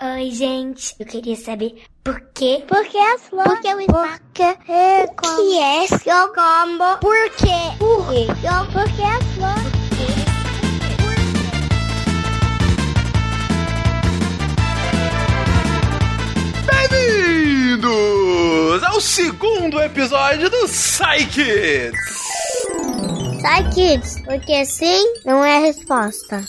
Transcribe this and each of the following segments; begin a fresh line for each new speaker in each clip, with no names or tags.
Oi, gente. Eu queria saber por quê?
Por que as flores?
Por que o espaço?
Por que é
que é
eu combo?
Por quê?
Por quê? Por que as flores?
Bem-vindos ao segundo episódio do Psy Kids.
Sai, kids, porque sim não é a resposta.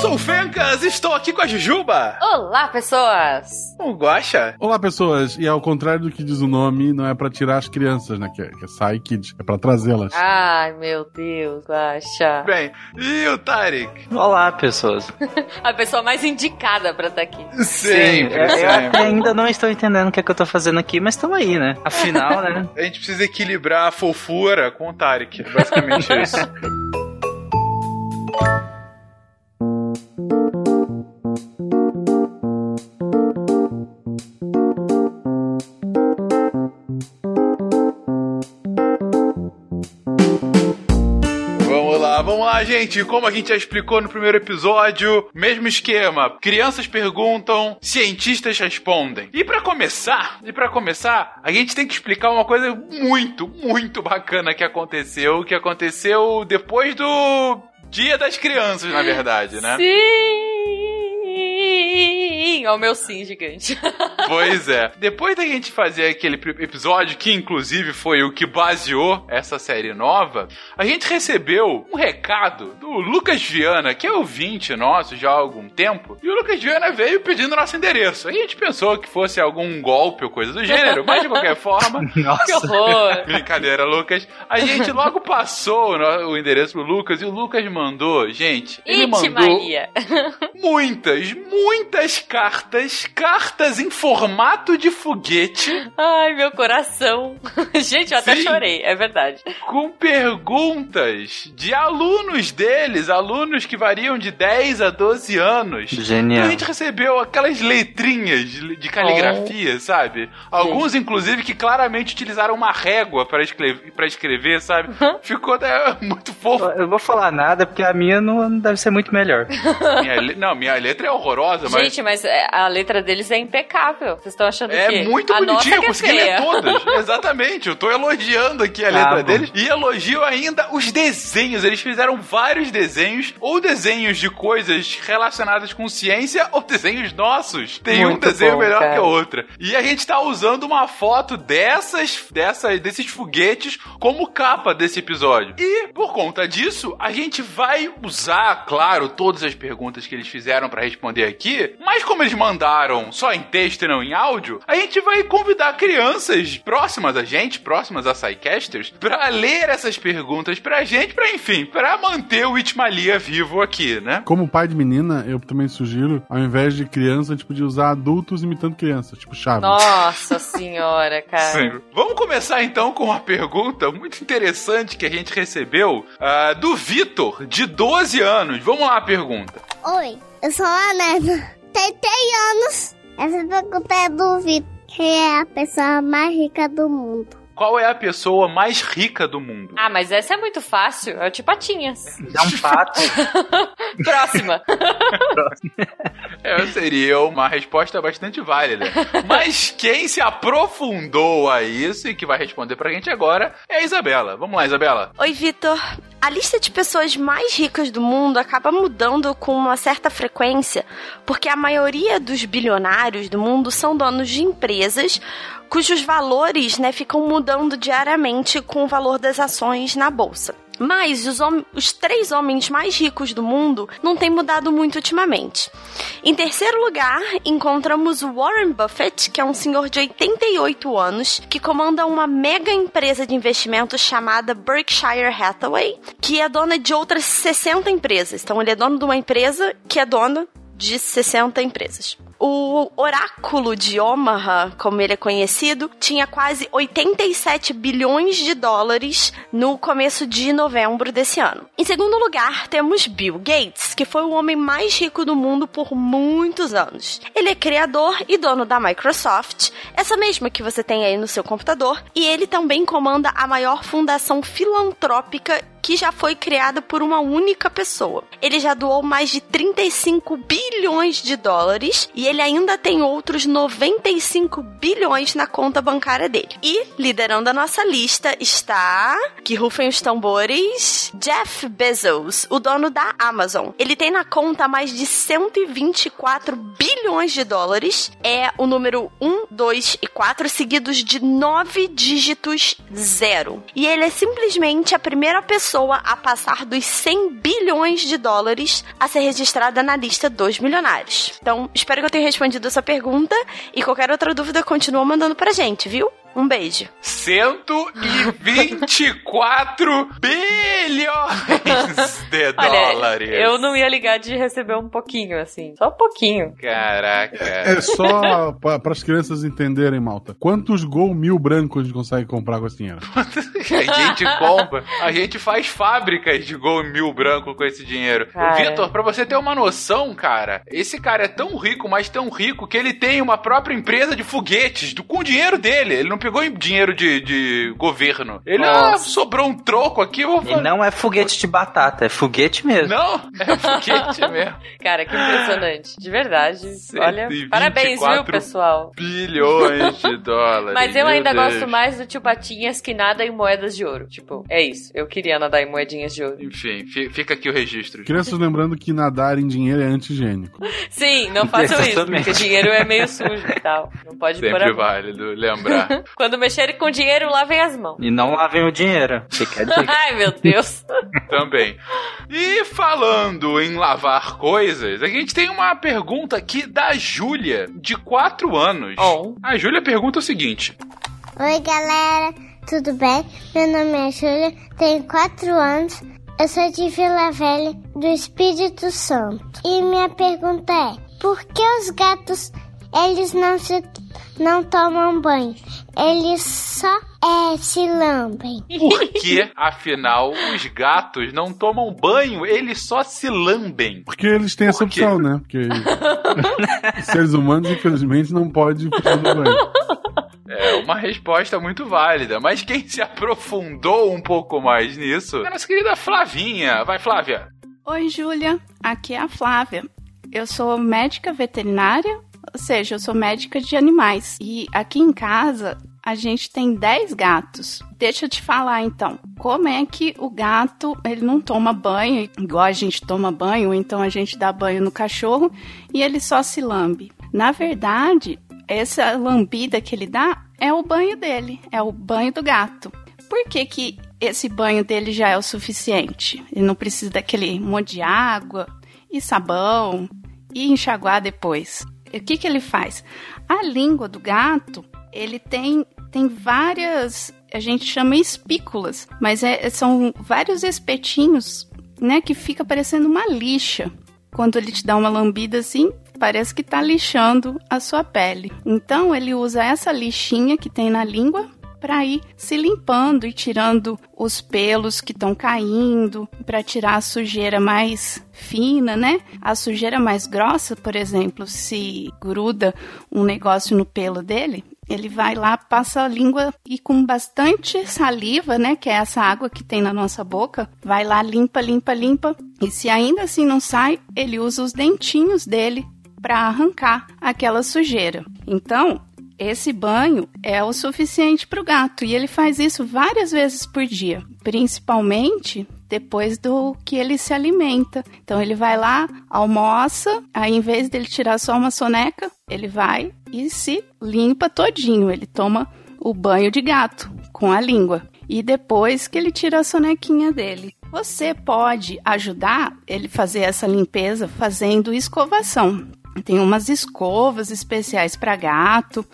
Sou o Fencas, estou aqui com a Jujuba.
Olá, pessoas!
O Guaxa.
Olá, pessoas. E ao contrário do que diz o nome, não é pra tirar as crianças, né? Que é, que é Kids. É pra trazê-las.
Ai, meu Deus, Guaxa.
Bem, e o Tarek?
Olá, pessoas.
A pessoa mais indicada pra estar aqui.
Sempre,
eu
sempre.
até ainda não estou entendendo o que é que eu tô fazendo aqui, mas estamos aí, né? Afinal, né?
A gente precisa equilibrar a fofura com o Tarek. É Basicamente isso. gente. Como a gente já explicou no primeiro episódio, mesmo esquema. Crianças perguntam, cientistas respondem. E pra começar, e para começar, a gente tem que explicar uma coisa muito, muito bacana que aconteceu, que aconteceu depois do Dia das Crianças, na verdade, né?
Sim! Ó, o meu sim gigante.
Pois é. Depois da gente fazer aquele episódio, que inclusive foi o que baseou essa série nova, a gente recebeu um recado do Lucas Viana, que é ouvinte nosso já há algum tempo, e o Lucas Viana veio pedindo nosso endereço. A gente pensou que fosse algum golpe ou coisa do gênero, mas de qualquer forma,
que
Nossa.
horror!
Brincadeira, Lucas. A gente logo passou o endereço pro Lucas e o Lucas mandou, gente, ele mandou
Maria!
muitas, muitas cartas, cartas em formato de foguete
Ai, meu coração. Gente, eu até
Sim.
chorei, é verdade.
com perguntas de alunos deles, alunos que variam de 10 a 12 anos. Então
Genial.
a gente recebeu aquelas letrinhas de caligrafia, sabe? Alguns, inclusive, que claramente utilizaram uma régua para escrever, pra escrever, sabe? Ficou né, muito fofo.
Eu vou falar nada porque a minha não não deve ser muito melhor.
Minha le- Não, minha letra é horrorosa, mas
Gente, mas é, a letra deles é impecável. Vocês estão achando
É
que
muito
a
bonitinho,
nossa
eu
que é
consegui ler todas. Exatamente, eu tô elogiando aqui a
Ah,
letra
bom.
deles e elogio ainda os desenhos. Eles fizeram vários desenhos, ou desenhos de coisas relacionadas com ciência, ou desenhos nossos. Tem um
Muito
desenho
bom,
melhor
cara.
que a outra. E a gente tá usando uma foto dessas, dessas, desses foguetes como capa desse episódio. E por conta disso, a gente vai usar, claro, todas as perguntas que eles fizeram pra responder aqui, mas como eles mandaram só em texto e não em áudio, a gente vai convidar crianças próximas a gente, próximas a Psycasters, pra ler essas perguntas pra gente, pra enfim, pra manter o Itmalia vivo aqui, né?
Como pai de menina, eu também sugiro, ao invés de criança, tipo, de usar adultos imitando crianças, tipo Chaves.
Nossa senhora, cara.
Sim. Vamos começar então com uma pergunta muito interessante que a gente recebeu ah, do Vitor, de 12 anos. Vamos lá a pergunta.
Oi, eu sou a Nena. Tem 3 anos. Essa pergunta é do Vitor. Quem é a pessoa mais rica do mundo?
Qual é a pessoa mais rica do mundo?
Ah, mas essa é muito fácil. É o de patinhas.
Dá um pato.
Próxima.
É, seria uma resposta bastante válida. Mas quem se aprofundou a isso e que vai responder pra gente agora é a Isabela. Vamos lá, Isabela.
Oi, Vitor. A lista de pessoas mais ricas do mundo acaba mudando com uma certa frequência, porque a maioria dos bilionários do mundo são donos de empresas cujos valores né, ficam mudando diariamente com o valor das ações na bolsa. Mas os, os três homens mais ricos do mundo não têm mudado muito ultimamente. Em terceiro lugar, encontramos o Warren Buffett, que é um senhor de 88 anos, que comanda uma mega empresa de investimentos chamada Berkshire Hathaway, que é dona de outras 60 empresas. Então, ele é dono de uma empresa que é dona de 60 empresas. O oráculo de Omaha, como ele é conhecido, tinha quase 87 bilhões de dólares no começo de novembro desse ano. Em segundo lugar, temos Bill Gates, que foi o homem mais rico do mundo por muitos anos. Ele é criador e dono da Microsoft, essa mesma que você tem aí no seu computador, e ele também comanda a maior fundação filantrópica que já foi criada por uma única pessoa. Ele já doou mais de 35 bilhões de dólares e ele ainda tem outros 95 bilhões na conta bancária dele. E liderando a nossa lista está, que rufem os tambores, Jeff Bezos, o dono da Amazon. Ele tem na conta mais de 124 bilhões de dólares. É o número 1, 2 e 4 seguidos de 9 dígitos zero. E ele é simplesmente a primeira pessoa a passar dos 100 bilhões de dólares a ser registrada na lista dos milionários. Então, espero que eu tenha respondido essa pergunta e qualquer outra dúvida continua mandando pra gente, viu? Um beijo.
124 bilhões de
Olha,
dólares.
eu não ia ligar de receber um pouquinho, assim. Só um pouquinho.
Caraca.
É só para as crianças entenderem, malta. Quantos gol mil brancos a gente consegue comprar com esse dinheiro?
A gente compra, a gente faz fábricas de gol mil branco com esse dinheiro. Vitor, pra você ter uma noção, cara, esse cara é tão rico, mas tão rico, que ele tem uma própria empresa de foguetes do, com o dinheiro dele. Ele não pegou em dinheiro de, de governo. Ele ah, sobrou um troco aqui, vou
E não é foguete de batata, é foguete mesmo.
Não, é foguete mesmo.
Cara, que impressionante. De verdade. Olha,
124
parabéns, viu, pessoal?
Bilhões de dólares.
Mas eu ainda
Deus.
gosto mais do tio Patinhas que nada em moedas de ouro. Tipo, é isso. Eu queria nadar em moedinhas de ouro.
Enfim, fi- fica aqui o registro.
Crianças lembrando que nadar em dinheiro é anti-higiênico.
Sim, não façam isso, porque dinheiro é meio sujo e tal. Não pode pôr a
Sempre válido lembrar.
Quando mexerem com dinheiro, lavem as mãos.
E não lavem o dinheiro. Fica a dica.
Ai, meu Deus.
Também. E falando em lavar coisas, a gente tem uma pergunta aqui da Júlia, de 4 anos.
Oh.
A Júlia pergunta o seguinte:
Oi, galera, tudo bem? Meu nome é Júlia, tenho 4 anos, eu sou de Vila Velha, do Espírito Santo. E minha pergunta é: por que os gatos eles não se não tomam banho? Eles só é, se lambem.
por que, afinal, os gatos não tomam banho, eles só se lambem?
Porque eles têm essa
Por quê?
opção, né? Porque os seres humanos, infelizmente, não podem do banho.
É uma resposta muito válida, mas quem se aprofundou um pouco mais nisso é a nossa querida Flavinha. Vai, Flávia.
Oi, Júlia. Aqui é a Flávia. Eu sou médica veterinária, ou seja, eu sou médica de animais. E aqui em casa a gente tem 10 gatos. Deixa eu te falar então, como é que o gato, ele não toma banho igual a gente toma banho, então a gente dá banho no cachorro e ele só se lambe. Na verdade, essa lambida que ele dá é o banho dele, é o banho do gato. Por que, que esse banho dele já é o suficiente? Ele não precisa daquele monte de água e sabão e enxaguar depois. O que, que ele faz? A língua do gato, ele tem, tem várias, a gente chama espículas, mas é- são vários espetinhos, né, que fica parecendo uma lixa. Quando ele te dá uma lambida assim, parece que tá lixando a sua pele. Então ele usa essa lixinha que tem na língua para ir se limpando e tirando os pelos que estão caindo, para tirar a sujeira mais fina, né? A sujeira mais grossa, por exemplo, se gruda um negócio no pelo dele, ele vai lá, passa a língua e com bastante saliva, né, que é essa água que tem na nossa boca, vai lá, limpa, limpa, limpa. E se ainda assim não sai, ele usa os dentinhos dele para arrancar aquela sujeira. Então, esse banho é o suficiente para o gato e ele faz isso várias vezes por dia, principalmente depois do que ele se alimenta. Então ele vai lá, almoça, aí em vez dele tirar só uma soneca, ele vai e se limpa todinho. Ele toma o banho de gato com a língua. E depois que ele tira a sonequinha dele. Você pode ajudar ele fazer essa limpeza fazendo escovação. Tem umas escovas especiais para gato,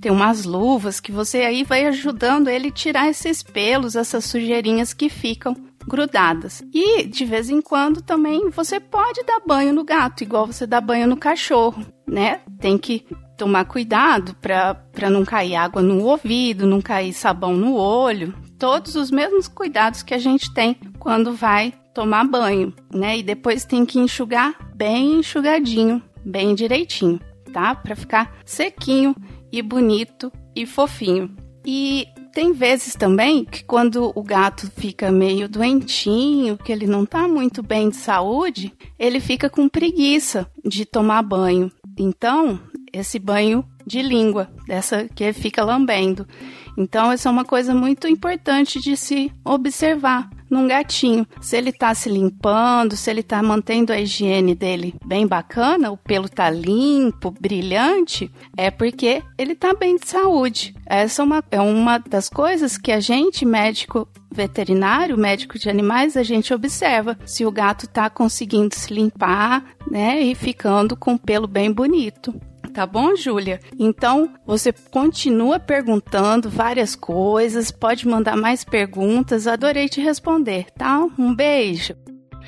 tem umas luvas que você aí vai ajudando ele tirar esses pelos, essas sujeirinhas que ficam grudadas. E de vez em quando também você pode dar banho no gato, igual você dá banho no cachorro, né? Tem que tomar cuidado para não cair água no ouvido, não cair sabão no olho. Todos os mesmos cuidados que a gente tem quando vai tomar banho, né? E depois tem que enxugar bem enxugadinho, bem direitinho, tá? Para ficar sequinho e bonito e fofinho. E tem vezes também que quando o gato fica meio doentinho, que ele não tá muito bem de saúde, ele fica com preguiça de tomar banho. Então, esse banho de língua, dessa que fica lambendo. Então, essa é uma coisa muito importante de se observar num gatinho. Se ele tá se limpando, se ele tá mantendo a higiene dele bem bacana, o pelo tá limpo, brilhante, é porque ele tá bem de saúde. Essa é uma, é uma das coisas que a gente, médico veterinário, médico de animais, a gente observa se o gato tá conseguindo se limpar, né, e ficando com o pelo bem bonito. Tá bom, Júlia? Então, você continua perguntando várias coisas, pode mandar mais perguntas. Adorei te responder, tá? Um beijo.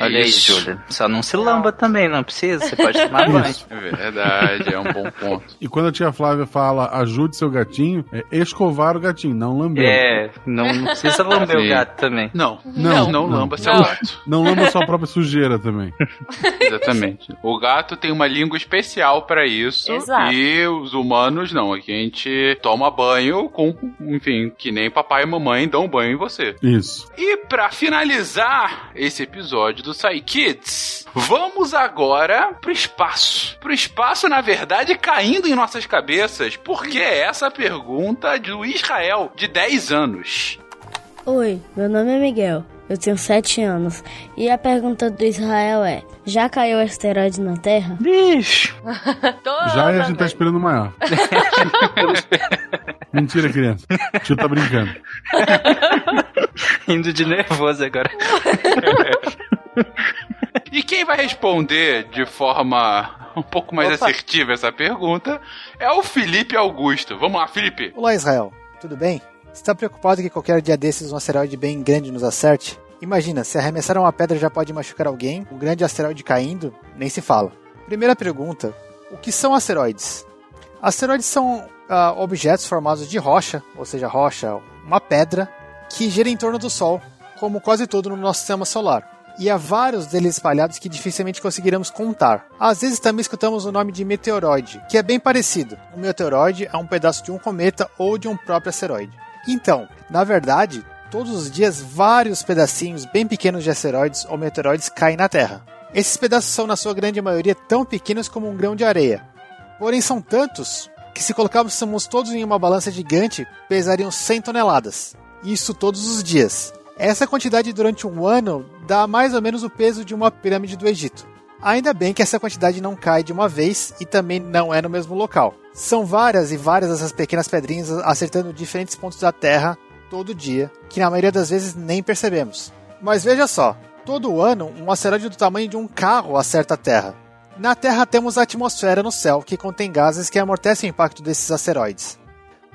Olha aí,
Isso.
Júlia. Só não se lamba também, não precisa. Você pode tomar banho.
É verdade, é um bom ponto.
E quando a tia Flávia fala ajude seu gatinho, é escovar o gatinho, não lamber.
É, não, não precisa lamber
Sim.
o gato também.
Não,
Não,
não,
não.
lamba seu gato.
Não lamba sua própria sujeira também.
Exatamente. O gato tem uma língua especial pra isso.
Exato.
E os humanos não. Aqui a gente toma banho com, enfim, que nem papai e mamãe dão banho em você.
Isso.
E pra finalizar esse episódio do Sai Kids, vamos agora pro espaço. Pro espaço, na verdade, caindo em nossas cabeças, porque é essa pergunta do Israel, de 10 anos.
Oi, meu nome é Miguel. Eu tenho 7 anos. E a pergunta do Israel é: já caiu asteroide na Terra?
Bicho.
Já e a gente tá esperando o maior. Mentira, criança. O tio tá brincando.
Indo de nervoso agora.
E quem vai responder de forma um pouco mais
Opa.
assertiva essa pergunta é o Felipe Augusto. Vamos lá, Felipe.
Olá, Israel. Tudo bem? Você está preocupado que qualquer dia desses um asteroide bem grande nos acerte? Imagina, se arremessar uma pedra já pode machucar alguém, um grande asteroide caindo, nem se fala. Primeira pergunta: o que são asteroides? Asteroides são ah, objetos formados de rocha, ou seja, rocha, uma pedra, que gira em torno do Sol, como quase todo no nosso sistema solar. E há vários deles espalhados que dificilmente conseguiremos contar. Às vezes também escutamos o nome de meteoroide, que é bem parecido. Um meteoroide é um pedaço de um cometa ou de um próprio asteroide. Então, na verdade, todos os dias vários pedacinhos bem pequenos de asteroides ou meteoroides caem na Terra. Esses pedaços são, na sua grande maioria, tão pequenos como um grão de areia. Porém, são tantos que, se colocássemos todos em uma balança gigante, pesariam 100 toneladas. Isso todos os dias. Essa quantidade durante um ano dá mais ou menos o peso de uma pirâmide do Egito. Ainda bem que essa quantidade não cai de uma vez e também não é no mesmo local. São várias e várias essas pequenas pedrinhas acertando diferentes pontos da Terra todo dia, que na maioria das vezes nem percebemos. Mas veja só, todo ano um asteroide do tamanho de um carro acerta a Terra. Na Terra temos a atmosfera no céu, que contém gases que amortecem o impacto desses asteroides.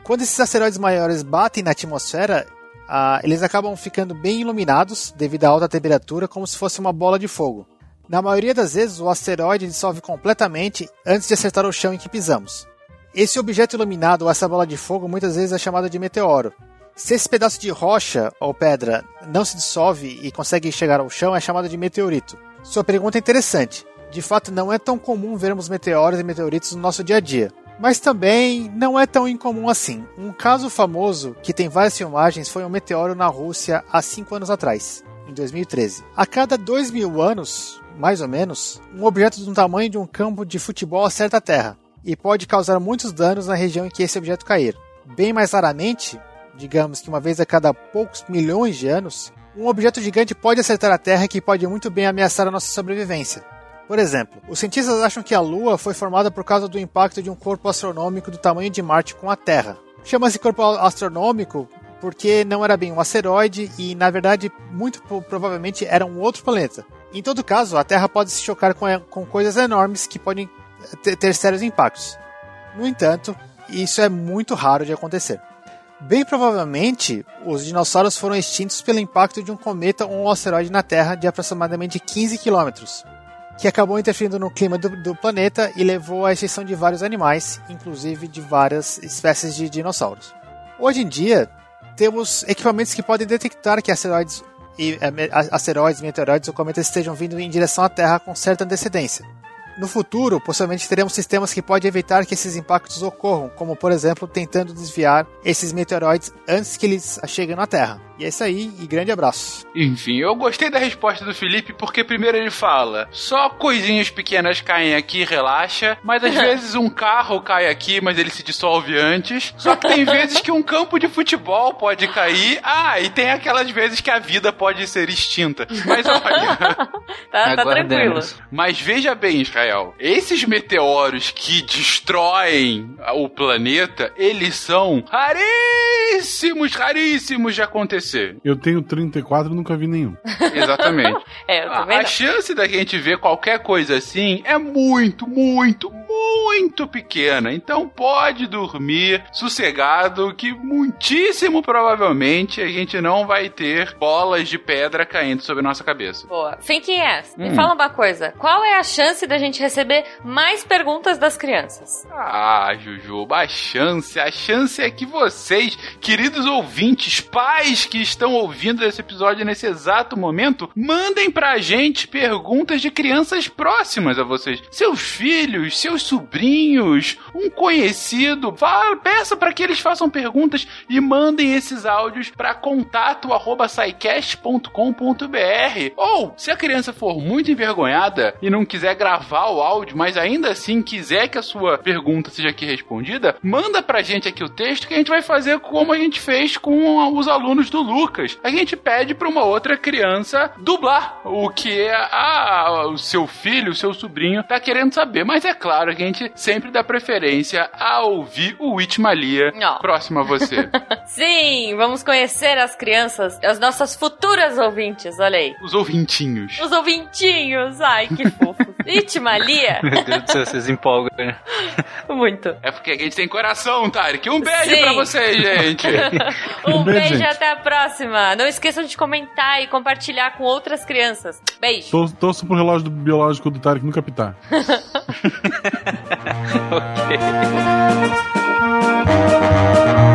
Quando esses asteroides maiores batem na atmosfera, ah, eles acabam ficando bem iluminados devido à alta temperatura, como se fosse uma bola de fogo. Na maioria das vezes, o asteroide dissolve completamente antes de acertar o chão em que pisamos. Esse objeto iluminado ou essa bola de fogo muitas vezes é chamada de meteoro. Se esse pedaço de rocha ou pedra não se dissolve e consegue chegar ao chão, é chamado de meteorito. Sua pergunta é interessante. De fato, não é tão comum vermos meteoros e meteoritos no nosso dia a dia. Mas também não é tão incomum assim. Um caso famoso que tem várias filmagens foi um meteoro na Rússia há 5 anos atrás, em 2013. A cada 2 mil anos, mais ou menos, um objeto do tamanho de um campo de futebol acerta a Terra e pode causar muitos danos na região em que esse objeto cair. Bem mais raramente, digamos que uma vez a cada poucos milhões de anos, um objeto gigante pode acertar a Terra que pode muito bem ameaçar a nossa sobrevivência. Por exemplo, os cientistas acham que a Lua foi formada por causa do impacto de um corpo astronômico do tamanho de Marte com a Terra. Chama-se corpo astronômico porque não era bem um asteroide e, na verdade, muito provavelmente era um outro planeta. Em todo caso, a Terra pode se chocar com, com coisas enormes que podem ter sérios impactos. No entanto, isso é muito raro de acontecer. Bem provavelmente, os dinossauros foram extintos pelo impacto de um cometa ou um asteroide na Terra de aproximadamente 15 quilômetros, que acabou interferindo no clima do, do, planeta e levou à extinção de vários animais, inclusive de várias espécies de dinossauros. Hoje em dia, temos equipamentos que podem detectar que asteroides, e, asteroides meteoroides ou cometas estejam vindo em direção à Terra com certa antecedência. No futuro, possivelmente teremos sistemas que podem evitar que esses impactos ocorram, como por exemplo tentando desviar esses meteoroides antes que eles cheguem na Terra. E é isso aí, e grande abraço.
Enfim, eu gostei da resposta do Felipe porque primeiro ele fala: só coisinhas pequenas caem aqui, relaxa, mas às vezes um carro cai aqui, mas ele se dissolve antes. Só que tem vezes que um campo de futebol pode cair. Ah, e tem aquelas vezes que a vida pode ser extinta. Mas olha.
tá, tá tranquilo.
Mas veja bem, Israel, esses meteoros que destroem o planeta, eles são raríssimos, raríssimos de acontecer acontecer.
Eu tenho 34 e nunca vi nenhum.
Exatamente.
é, eu
a,
também
a
não.
chance da gente ver qualquer coisa assim é muito, muito, muito pequena. Então pode dormir sossegado que muitíssimo provavelmente a gente não vai ter bolas de pedra caindo sobre nossa cabeça.
Boa. Finquinhas, me
Hum.
fala uma coisa. Qual é a chance da gente receber mais perguntas das crianças?
Ah, Jujuba, a chance, a chance é que vocês, queridos ouvintes, pais que estão ouvindo esse episódio nesse exato momento, mandem pra gente perguntas de crianças próximas a vocês. Seus filhos, seus sobrinhos, um conhecido. Fala, peça para que eles façam perguntas e mandem esses áudios para contato arroba saicast.com.br. Ou, se a criança for muito envergonhada e não quiser gravar o áudio, mas ainda assim quiser que a sua pergunta seja aqui respondida, manda pra gente aqui o texto que a gente vai fazer como a gente fez com os alunos do Lucas. A gente pede pra uma outra criança dublar o que a, o seu filho, o seu sobrinho tá querendo saber. Mas é claro que a gente sempre dá preferência a ouvir o Itmalia
Ó.
próximo a você.
Sim, vamos conhecer as crianças, as nossas futuras ouvintes, olha aí.
Os ouvintinhos.
Os ouvintinhos, ai que fofos. Itimalia,
Meu Deus do céu, vocês empolgam, né?
muito.
É porque a gente tem coração, Tarek. Um beijo
Sim.
pra vocês, gente.
Um
Um beijo,
beijo e
gente.
até a próxima. Não esqueçam de comentar e compartilhar com outras crianças. Beijo.
Tor- Torço pro relógio do biológico do Tarek nunca pitar.